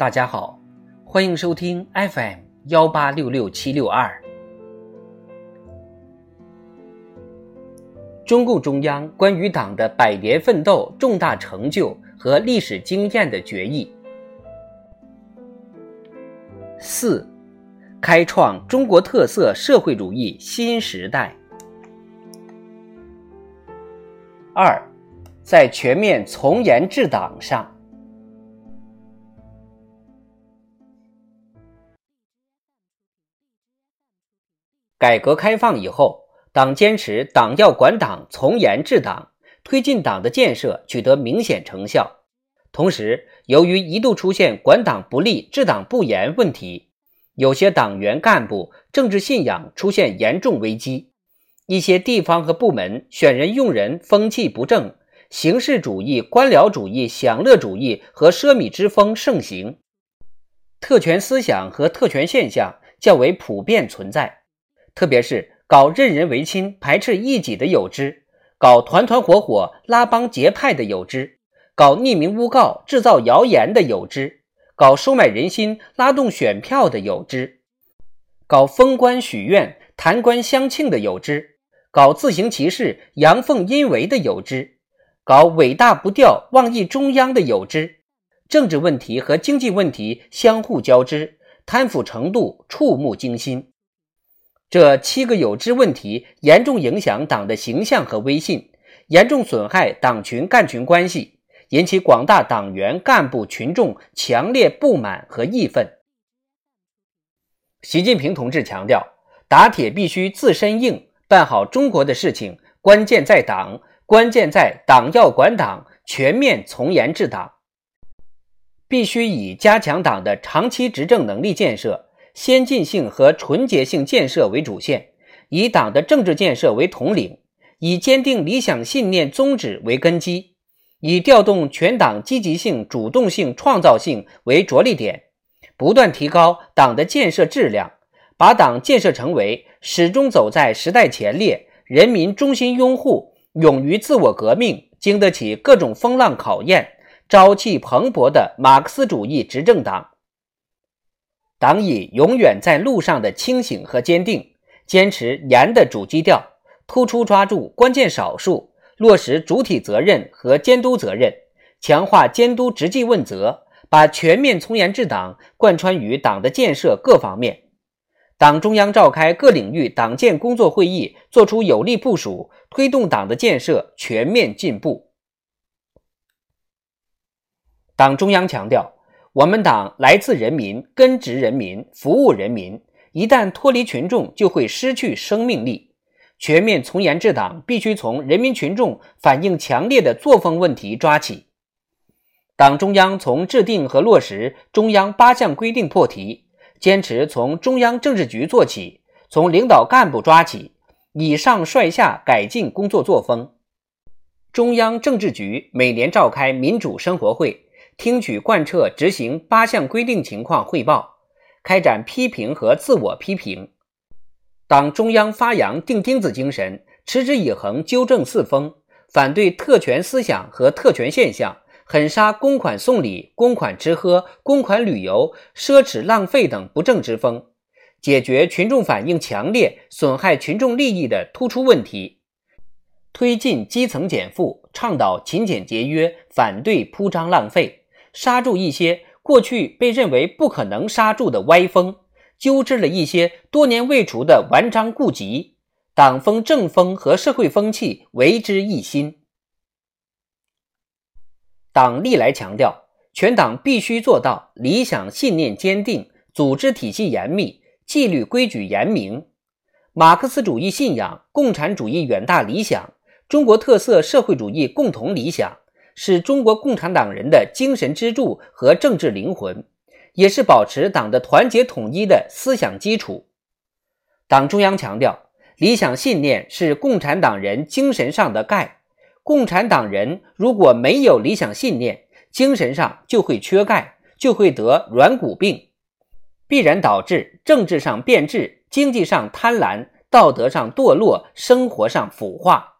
大家好，欢迎收听 FM 幺八六六七六二。中共中央关于党的百年奋斗、重大成就和历史经验的决议。四，开创中国特色社会主义新时代。二，在全面从严治党上。改革开放以后，党坚持“党要管党，从严治党”，推进党的建设取得明显成效。同时，由于一度出现管党不力、治党不严问题，有些党员干部政治信仰出现严重危机，一些地方和部门选人用人风气不正，形式主义、官僚主义、享乐主义和奢靡之风盛行，特权思想和特权现象较为普遍存在。特别是搞任人唯亲、排斥异己的有之；搞团团伙伙、拉帮结派的有之；搞匿名诬告、制造谣言的有之；搞收买人心、拉动选票的有之；搞封官许愿、弹官相庆的有之；搞自行其事、阳奉阴违的有之；搞尾大不掉、妄议中央的有之；政治问题和经济问题相互交织，贪腐程度触目惊心。这七个有之问题严重影响党的形象和威信，严重损害党群干群关系，引起广大党员干部群众强烈不满和义愤。习近平同志强调，打铁必须自身硬，办好中国的事情，关键在党，关键在党要管党，全面从严治党，必须以加强党的长期执政能力建设。先进性和纯洁性建设为主线，以党的政治建设为统领，以坚定理想信念宗旨为根基，以调动全党积极性、主动性、创造性为着力点，不断提高党的建设质量，把党建设成为始终走在时代前列、人民衷心拥护、勇于自我革命、经得起各种风浪考验、朝气蓬勃的马克思主义执政党。党以永远在路上的清醒和坚定，坚持严的主基调，突出抓住关键少数，落实主体责任和监督责任，强化监督执纪问责，把全面从严治党贯穿于党的建设各方面。党中央召开各领域党建工作会议，作出有力部署，推动党的建设全面进步。党中央强调。我们党来自人民，根植人民，服务人民。一旦脱离群众，就会失去生命力。全面从严治党，必须从人民群众反映强烈的作风问题抓起。党中央从制定和落实中央八项规定破题，坚持从中央政治局做起，从领导干部抓起，以上率下改进工作作风。中央政治局每年召开民主生活会。听取贯彻执行八项规定情况汇报，开展批评和自我批评。党中央发扬钉钉子精神，持之以恒纠正四风，反对特权思想和特权现象，狠杀公款送礼、公款吃喝、公款旅游、奢侈浪费等不正之风，解决群众反映强烈、损害群众利益的突出问题，推进基层减负，倡导勤俭节约，反对铺张浪费。刹住一些过去被认为不可能刹住的歪风，纠治了一些多年未除的顽瘴痼疾，党风政风和社会风气为之一新。党历来强调，全党必须做到理想信念坚定，组织体系严密，纪律规矩严明。马克思主义信仰、共产主义远大理想、中国特色社会主义共同理想。是中国共产党人的精神支柱和政治灵魂，也是保持党的团结统一的思想基础。党中央强调，理想信念是共产党人精神上的钙。共产党人如果没有理想信念，精神上就会缺钙，就会得软骨病，必然导致政治上变质、经济上贪婪、道德上堕落、生活上腐化。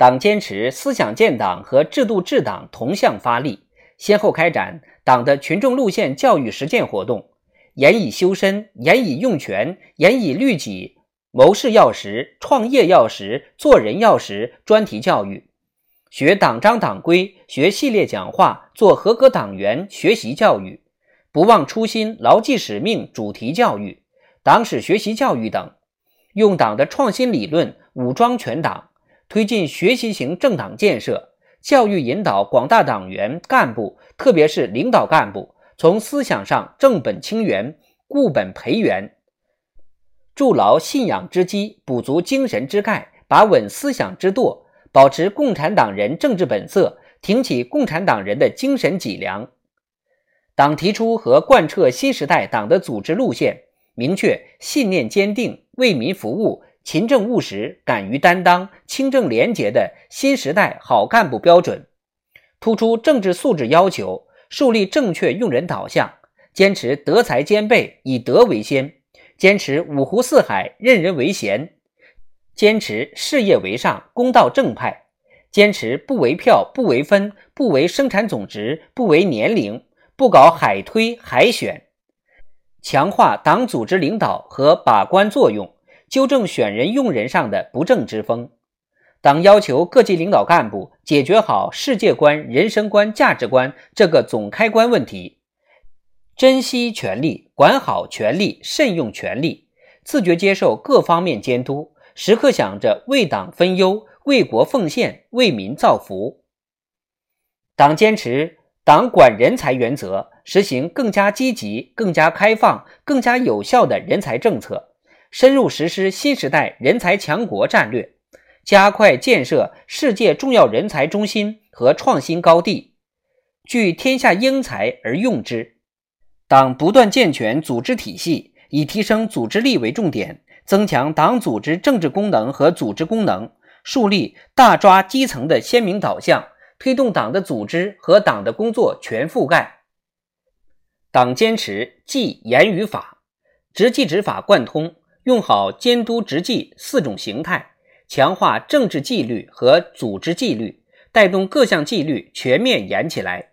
党坚持思想建党和制度治党同向发力，先后开展党的群众路线教育实践活动，严以修身，严以用权，严以律己，谋事要实，创业要实，做人要实，专题教育，学党章党规，学系列讲话，做合格党员，学习教育，不忘初心，牢记使命，主题教育，党史学习教育等，用党的创新理论武装全党，推进学习型政党建设。教育引导广大党员干部，特别是领导干部，从思想上正本清源、固本培元，筑牢信仰之基，补足精神之钙，把稳思想之舵，保持共产党人政治本色，挺起共产党人的精神脊梁。党提出和贯彻新时代党的组织路线，明确信念坚定、为民服务。勤政务实、敢于担当、清正廉洁的新时代好干部标准，突出政治素质要求，树立正确用人导向，坚持德才兼备、以德为先，坚持五湖四海任人唯贤，坚持事业为上、公道正派，坚持不为票、不为分、不为生产总值、不为年龄，不搞海推海选，强化党组织领导和把关作用。纠正选人用人上的不正之风，党要求各级领导干部解决好世界观、人生观、价值观这个总开关问题，珍惜权力，管好权力，慎用权力，自觉接受各方面监督，时刻想着为党分忧、为国奉献、为民造福。党坚持党管人才原则，实行更加积极、更加开放、更加有效的人才政策。深入实施新时代人才强国战略，加快建设世界重要人才中心和创新高地，聚天下英才而用之。党不断健全组织体系，以提升组织力为重点，增强党组织政治功能和组织功能，树立大抓基层的鲜明导向，推动党的组织和党的工作全覆盖。党坚持纪严于法，执纪执法贯通。用好监督执纪四种形态，强化政治纪律和组织纪律，带动各项纪律全面严起来。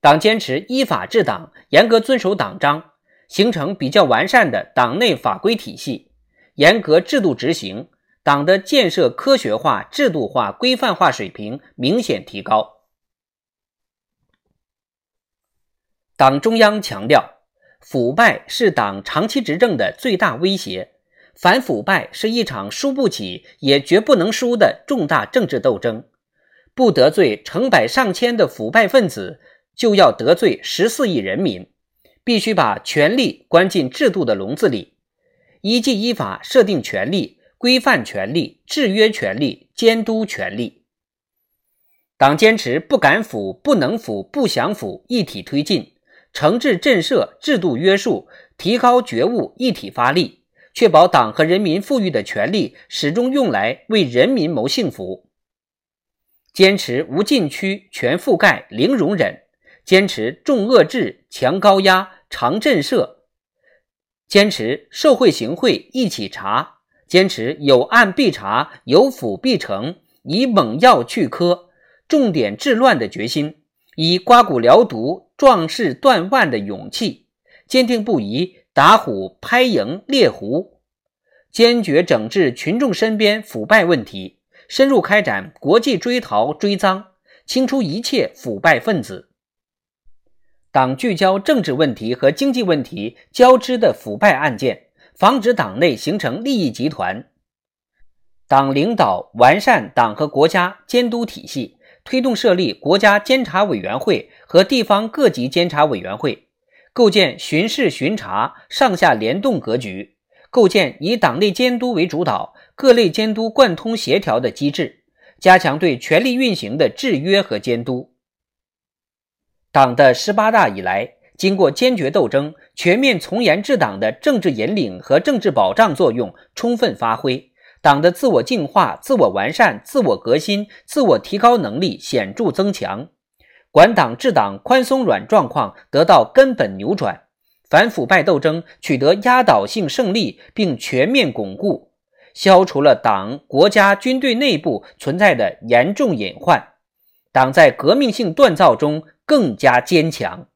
党坚持依法治党，严格遵守党章，形成比较完善的党内法规体系，严格制度执行，党的建设科学化、制度化、规范化水平明显提高。党中央强调。腐败是党长期执政的最大威胁，反腐败是一场输不起也绝不能输的重大政治斗争。不得罪成百上千的腐败分子，就要得罪十四亿人民。必须把权力关进制度的笼子里，依纪依法设定权力，规范权力，制约权力，监督权力。党坚持不敢腐、不能腐、不想腐，一体推进。惩治震慑、制度约束、提高觉悟，一体发力，确保党和人民赋予的权力始终用来为人民谋幸福。坚持无禁区、全覆盖、零容忍；坚持重遏制、强高压、长震慑；坚持受贿行贿一起查；坚持有案必查、有腐必惩，以猛药去疴、重点治乱的决心。以刮骨疗毒、壮士断腕的勇气，坚定不移打虎、拍蝇、猎狐，坚决整治群众身边腐败问题，深入开展国际追逃追赃，清除一切腐败分子。党聚焦政治问题和经济问题交织的腐败案件，防止党内形成利益集团。党领导完善党和国家监督体系。推动设立国家监察委员会和地方各级监察委员会，构建巡视巡查上下联动格局，构建以党内监督为主导、各类监督贯通协调的机制，加强对权力运行的制约和监督。党的十八大以来，经过坚决斗争，全面从严治党的政治引领和政治保障作用充分发挥。党的自我净化、自我完善、自我革新、自我提高能力显著增强，管党治党宽松软状况得到根本扭转，反腐败斗争取得压倒性胜利并全面巩固，消除了党、国家、军队内部存在的严重隐患，党在革命性锻造中更加坚强。